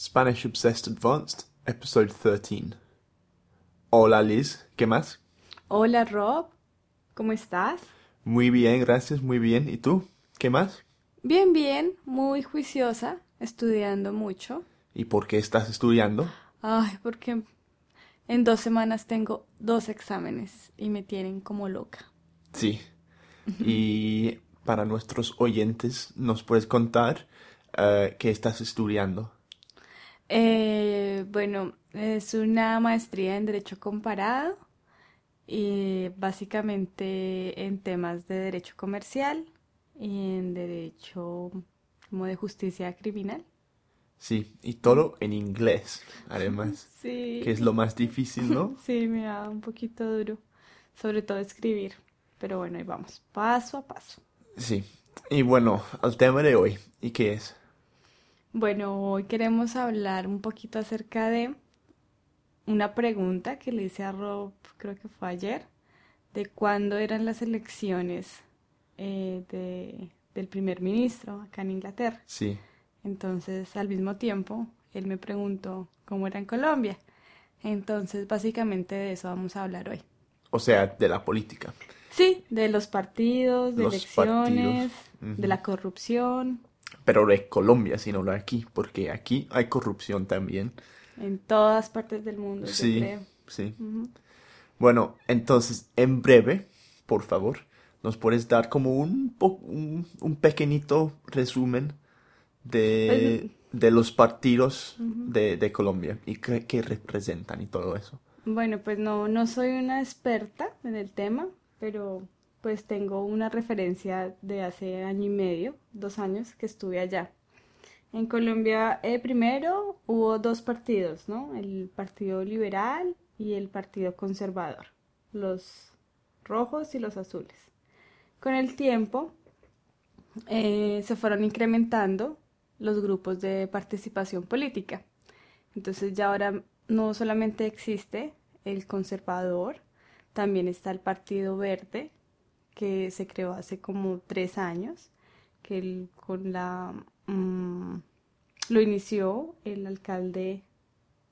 Spanish Obsessed Advanced, Episode 13. Hola Liz, ¿qué más? Hola Rob, ¿cómo estás? Muy bien, gracias, muy bien. ¿Y tú? ¿Qué más? Bien, bien, muy juiciosa, estudiando mucho. ¿Y por qué estás estudiando? Ay, porque en dos semanas tengo dos exámenes y me tienen como loca. Sí. Y para nuestros oyentes, ¿nos puedes contar eh, qué estás estudiando? Eh, bueno, es una maestría en Derecho Comparado y básicamente en temas de Derecho Comercial y en Derecho como de Justicia Criminal. Sí, y todo en inglés, además, Sí. que es lo más difícil, ¿no? Sí, me da un poquito duro, sobre todo escribir. Pero bueno, ahí vamos, paso a paso. Sí. Y bueno, al tema de hoy, ¿y qué es? Bueno, hoy queremos hablar un poquito acerca de una pregunta que le hice a Rob, creo que fue ayer, de cuándo eran las elecciones eh, de, del primer ministro acá en Inglaterra. Sí. Entonces, al mismo tiempo, él me preguntó cómo era en Colombia. Entonces, básicamente de eso vamos a hablar hoy. O sea, de la política. Sí, de los partidos, de Los elecciones, partidos, de la corrupción, Pero de Colombia, sino de aquí, porque aquí hay corrupción también. en todas partes del mundo, yo Sí, creo. sí. Bueno, entonces, en breve, por favor, ¿nos puedes dar como un, un, un pequeñito resumen de, de los partidos de, de Colombia y qué, qué representan y todo eso? Bueno, pues no, no soy una experta en el tema, pero pues tengo una referencia de hace año y medio, dos años que estuve allá. En Colombia, eh, primero hubo dos partidos, ¿no? El Partido Liberal y el Partido Conservador, los rojos y los azules. Con el tiempo eh, se fueron incrementando los grupos de participación política. Entonces ya ahora no solamente existe el conservador, también está el Partido Verde, que se creó hace como tres años, que el- con la mm, lo inició el alcalde,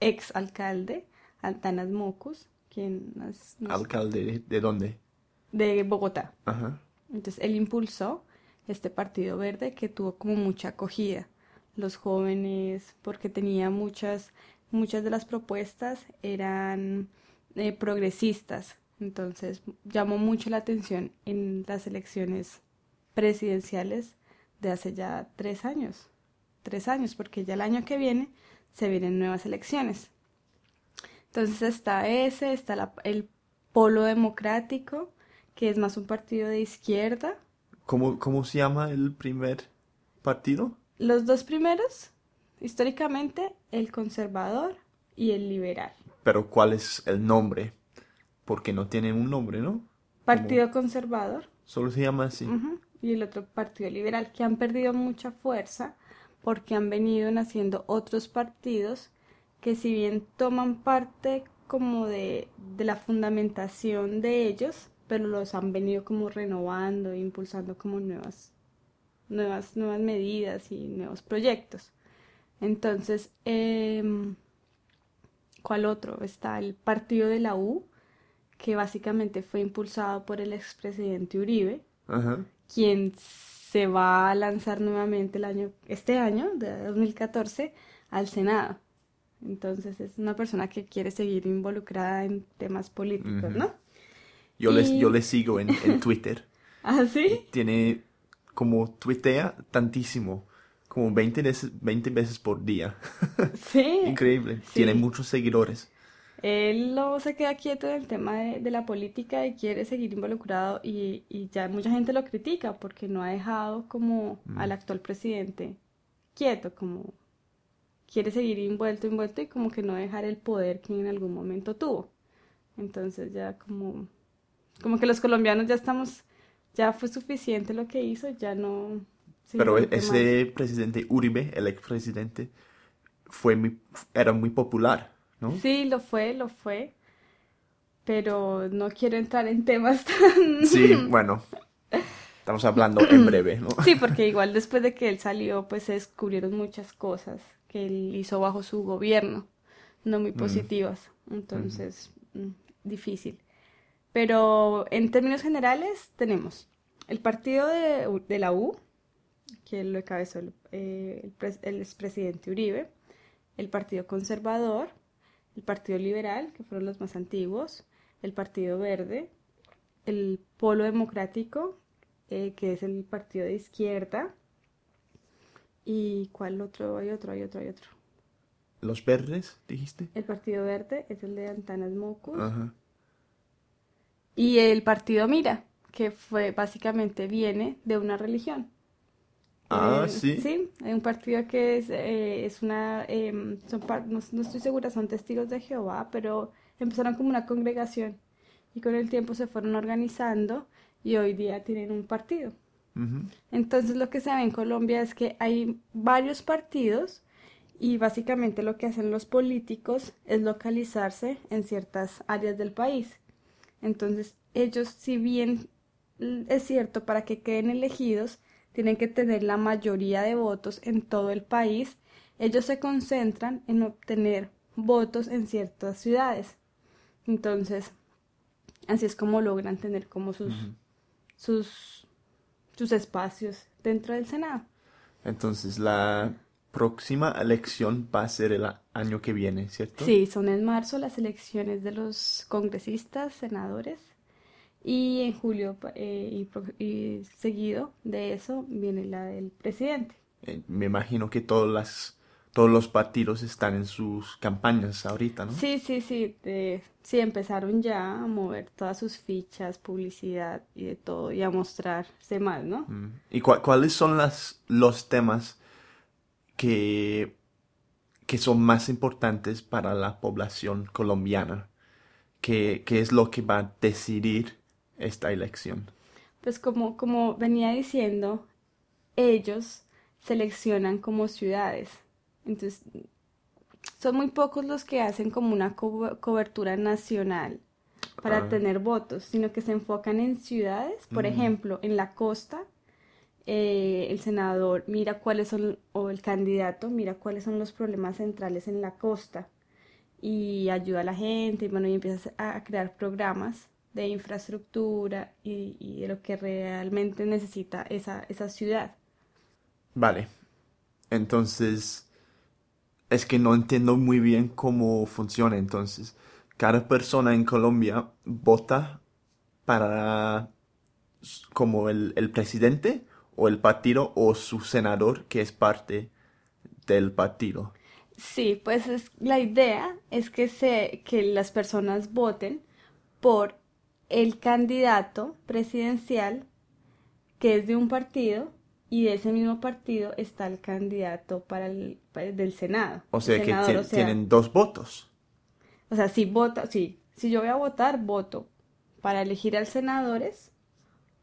ex alcalde, Antanas Mocus, quien es no ¿Alcalde de, de dónde? de Bogotá. Ajá. Entonces él impulsó este Partido Verde que tuvo como mucha acogida. Los jóvenes, porque tenía muchas, muchas de las propuestas eran eh, progresistas. Entonces llamó mucho la atención en las elecciones presidenciales de hace ya tres años. Tres años, porque ya el año que viene se vienen nuevas elecciones. Entonces está ese, está la- el Polo Democrático, que es más un partido de izquierda. ¿Cómo, cómo se llama el primer partido? Los dos primeros, históricamente, el conservador y el liberal. Pero ¿cuál es el nombre? Porque no tienen un nombre, ¿no? Partido conservador Solo se llama así. y el otro partido liberal, que han perdido mucha fuerza porque han venido naciendo otros partidos que si bien toman parte como de, de la fundamentación de ellos, pero los han venido como renovando e impulsando como nuevas, nuevas, nuevas medidas y nuevos proyectos. Entonces, em, ¿cuál otro? Está el partido de la U, que básicamente fue impulsado por el expresidente Uribe, Ajá. quien se va a lanzar nuevamente el año, este año, de 2014, al Senado. Entonces es una persona que quiere seguir involucrada en temas políticos. ¿no? Yo, les, yo le sigo en, en Twitter. ¿Ah, sí? Tiene como tuitea tantísimo, como 20 veces, 20 veces por día. Sí. Increíble. Sí. Tiene muchos seguidores. Él no se queda quieto en el tema de, de la política y quiere seguir involucrado y, y ya mucha gente lo critica porque no ha dejado como Mm. al actual presidente quieto, como quiere seguir envuelto, envuelto y como que no dejar el poder que en algún momento tuvo. Entonces ya como, como que los colombianos ya estamos, ya fue suficiente lo que hizo, ya no... Pero más. ese presidente Uribe, el expresidente, fue muy, era muy popular, ¿no? Sí, lo fue, lo fue, pero no quiero entrar en temas tan... Sí, bueno. Estamos hablando en breve, ¿no? Sí, porque igual después de que él salió, pues se descubrieron muchas cosas que él hizo bajo su gobierno, no muy positivas. Entonces, mm, difícil. Pero en términos generales tenemos el partido de, la U, que lo encabezó el, eh, el, expresidente Uribe, el Partido Conservador, el Partido Liberal, que fueron los más antiguos, el Partido Verde, el Polo Democrático, eh, que es el partido de izquierda, y ¿cuál otro? Hay otro, hay otro, hay otro. ¿Los verdes, dijiste? El Partido Verde es el de Antanas Mocus. Ajá. Y el partido Mira, que fue básicamente viene de una religión. Ah, eh, sí. Sí, hay un partido que es, eh, es una, em, son no, estoy segura, son testigos de Jehová, pero empezaron como una congregación y con el tiempo se fueron organizando y hoy día tienen un partido. Entonces lo que se ve en Colombia es que hay varios partidos y básicamente lo que hacen los políticos es localizarse en ciertas áreas del país. Entonces, ellos, si bien es cierto, para que queden elegidos, tienen que tener la mayoría de votos en todo el país, ellos se concentran en obtener votos en ciertas ciudades. Entonces, así es como logran tener como sus, sus, sus espacios dentro del Senado. Entonces, la próxima elección va a ser el año que viene, ¿cierto? Sí, son en marzo las elecciones de los congresistas, senadores, y en julio eh, y, seguido de eso viene la del presidente. Eh, me imagino que todas las, todos los partidos están en sus campañas ahorita, ¿no? Sí, sí, sí, sí, empezaron ya a mover todas sus fichas, publicidad y de todo, y a mostrarse más, ¿no? Mm. ¿Y cuáles son las, los temas que, que son más importantes para la población colombiana? ¿Qué, es lo que va a decidir esta elección? Pues como, como venía diciendo, ellos seleccionan como ciudades. Entonces, son muy pocos los que hacen como una cobertura nacional para ah. tener votos, sino que se enfocan en ciudades, por mm. ejemplo, en la costa eh, el senador mira cuáles son, o el candidato mira cuáles son los problemas centrales en la costa y ayuda a la gente y bueno, y empieza a crear programas de infraestructura y, de lo que realmente necesita esa, esa ciudad. Vale. Entonces, es que no entiendo muy bien cómo funciona. Entonces, cada persona en Colombia vota para como el, el presidente o el partido o su senador que es parte del partido. Sí, pues es, la idea es que, se, que las personas voten por el candidato presidencial que es de un partido y de ese mismo partido está el candidato para el del Senado. O sea que tienen dos votos. O sea, si vota, sí, si yo voy a votar, voto para elegir al senadores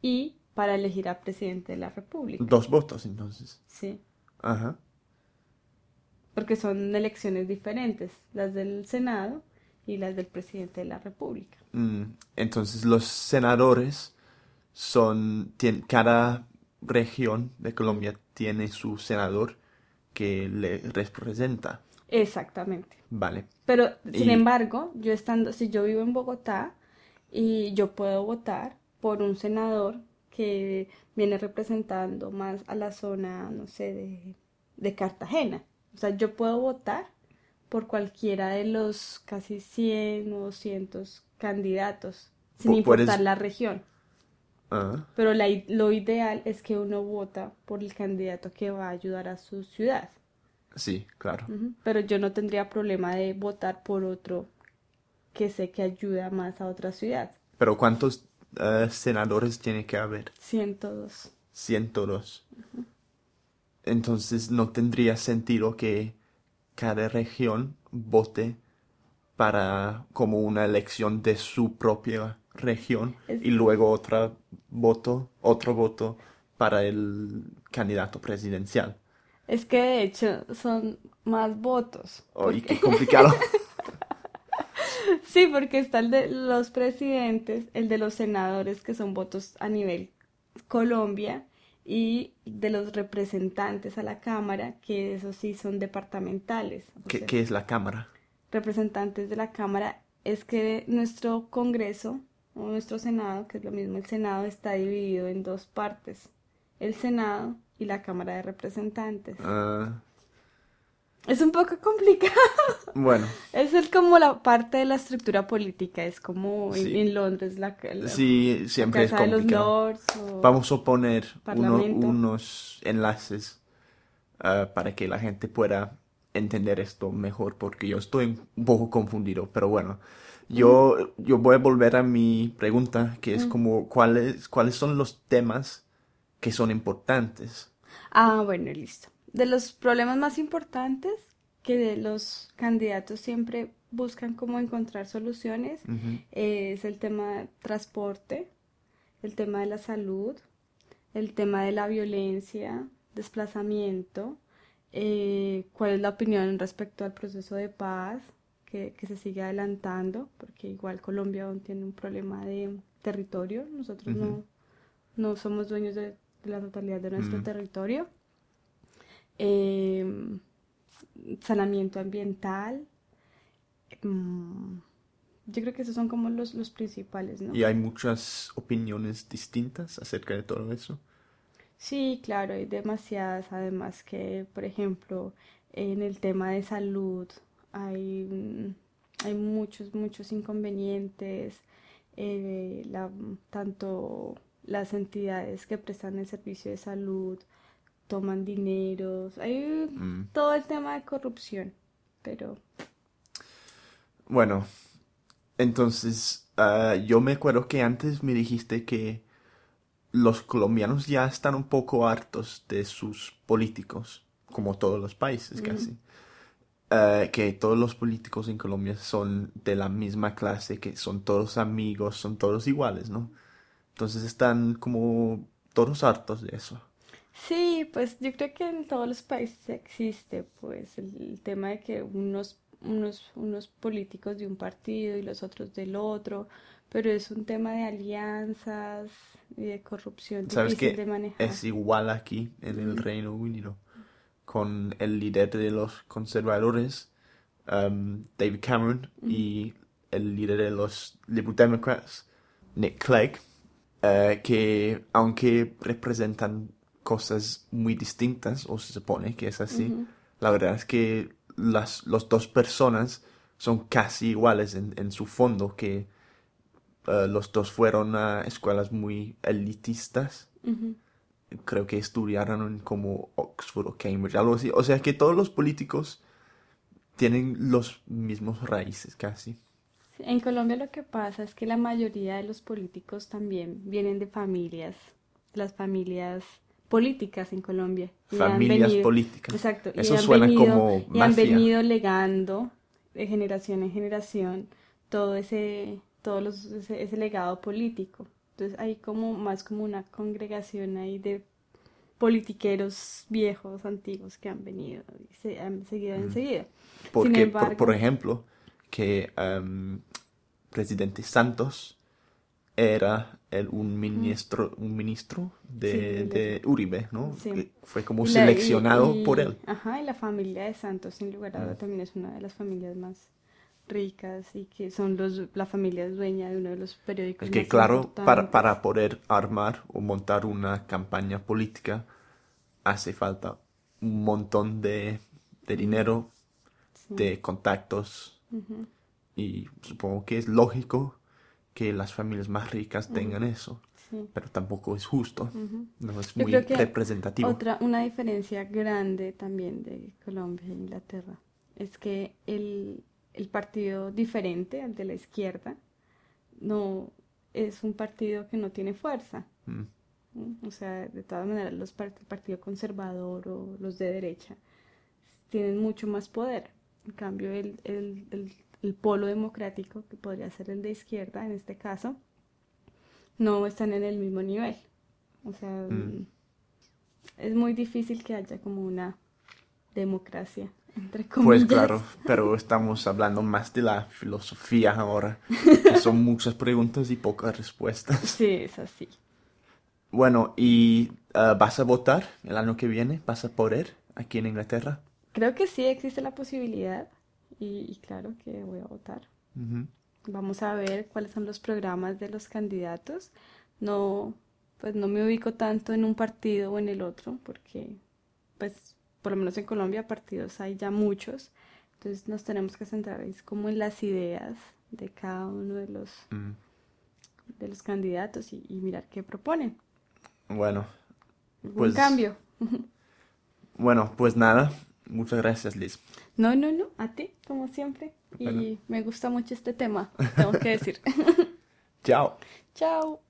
y para elegir a presidente de la República. Dos votos, entonces. Sí. Ajá. Porque son elecciones diferentes, las del Senado y las del presidente de la República. Mm, entonces los senadores son, cada región de Colombia tiene su senador que le representa. Exactamente. Vale. Pero, sin embargo, yo estando, si yo vivo en Bogotá y yo puedo votar por un senador que viene representando más a la zona, no sé, de, Cartagena. O sea, yo puedo votar por cualquiera de los casi 100 o 200 candidatos, sin importar la región. Ah. Pero lo ideal es que uno vota por el candidato que va a ayudar a su ciudad. Sí, claro. Pero yo no tendría problema de votar por otro que sé que ayuda más a otra ciudad. Pero ¿cuántos eh, senadores tiene que haber? 102. 102. Entonces no tendría sentido que cada región vote para como una elección de su propia región y luego otra voto, otro voto para el candidato presidencial. Es que de hecho son más votos. ¡Ay, qué complicado! Sí, porque está el de los presidentes, el de los senadores, que son votos a nivel Colombia y de los representantes a la Cámara, que esos sí son departamentales. ¿Qué, ¿Qué, es la Cámara? Representantes de la Cámara es que nuestro Congreso o nuestro Senado, que es lo mismo, el Senado está dividido en dos partes, el Senado y la Cámara de Representantes. Ah, Es un poco complicado. bueno, Es el, como la parte de la estructura política, es como en, Sí. en Londres la, la sí, siempre es Casa de los complicado. Lords. Vamos a poner uno- unos enlaces ah, para que la gente pueda entender esto mejor, porque yo estoy un poco confundido, pero bueno, yo, yo voy a volver a mi pregunta, que es como cuáles, cuáles son los temas que son importantes. Ah, bueno, listo. De los problemas más importantes que los candidatos siempre buscan como encontrar soluciones es el tema de transporte, el tema de la salud, el tema de la violencia, desplazamiento, eh, cuál es la opinión respecto al proceso de paz que, que se sigue adelantando, porque igual Colombia aún tiene un problema de territorio, nosotros no, no somos dueños de, de la totalidad de nuestro territorio. Em, saneamiento ambiental. mm, yo creo que esos son como los, los principales, ¿no? Y hay muchas opiniones distintas acerca de todo eso. Sí, claro, hay demasiadas, además que, por ejemplo, en el tema de salud hay, hay muchos, muchos inconvenientes, eh, la- tanto las entidades que prestan el servicio de salud toman dineros, hay Mm. todo el tema de corrupción, pero Bueno, entonces ah, yo me acuerdo que antes me dijiste que los colombianos ya están un poco hartos de sus políticos, como todos los países casi. Ah, que todos los políticos en Colombia son de la misma clase, que son todos amigos, son todos iguales, ¿no? Entonces están como todos hartos de eso. Sí, pues yo creo que en todos los países existe pues el, el tema de que unos, unos, unos políticos de un partido y los otros del otro, pero es un tema de alianzas y de corrupción ¿Sabes difícil qué? de manejar. Es igual aquí en el Reino Unido, con el líder de los conservadores, um, David Cameron, y el líder de los Liberal Democrats, Nick Clegg, eh, que aunque representan cosas muy distintas, o se supone que es así, la verdad es que las los dos personas son casi iguales en, en su fondo, que eh, los dos fueron a escuelas muy elitistas creo que estudiaron en como Oxford o Cambridge, algo así. O sea que todos los políticos tienen los mismos raíces casi. En Colombia lo que pasa es que la mayoría de los políticos también vienen de familias, las familias políticas en Colombia. y Familias venido- políticas. Exacto, Eso suena venido, como y han mafia. venido legando de generación en generación todo ese, todos los, ese, ese legado político. Entonces hay como más como una congregación ahí de politiqueros viejos, antiguos que han venido y se han seguido enseguida. Sin Porque, por, embargo, por ejemplo, que em, presidente Santos era el, un ministro, un ministro de, Sí, de Uribe, ¿no? Sí. Fue como Y la- y- seleccionado y- por él. Ajá, y la familia de Santos, sin lugar a duda, Mm. también es una de las familias más ricas y que son los, la familia es dueña de uno de los periódicos Es que más claro, para, importantes. para poder armar o montar una campaña política hace falta un montón de, de dinero, Sí. de contactos Ujú. y supongo que es lógico que las familias más ricas tengan eso, Sí. pero tampoco es justo, no es muy representativo. Otra, una diferencia grande también de Colombia e Inglaterra es que el, el partido diferente al de la izquierda no es un partido que no tiene fuerza. Mm, ¿no? O sea, de todas maneras, los part- el partido conservador o los de derecha tienen mucho más poder. En cambio, el, el, el, el polo democrático, que podría ser el de izquierda en este caso, no están en el mismo nivel. O sea, Mm. es muy difícil que haya como una democracia, entre comillas. Pues claro, pero estamos hablando más de la filosofía ahora, que son muchas preguntas y pocas respuestas. Sí, es así. Bueno, ¿y ah, vas a votar el año que viene? ¿Vas a poder aquí en Inglaterra? Creo que sí existe la posibilidad y, y claro que voy a votar. Vamos a ver cuáles son los programas de los candidatos. No, pues no me ubico tanto en un partido o en el otro, porque, pues, por lo menos en Colombia partidos hay ya muchos. Entonces nos tenemos que centrar es como en las ideas de cada uno de los, de los candidatos y, y mirar qué proponen. Bueno, Un Pues- cambio. bueno, pues nada. Muchas gracias, Liz. No, no, no, a ti, como siempre. Y Bueno. me gusta mucho este tema, tengo que decir. Chao. Chao.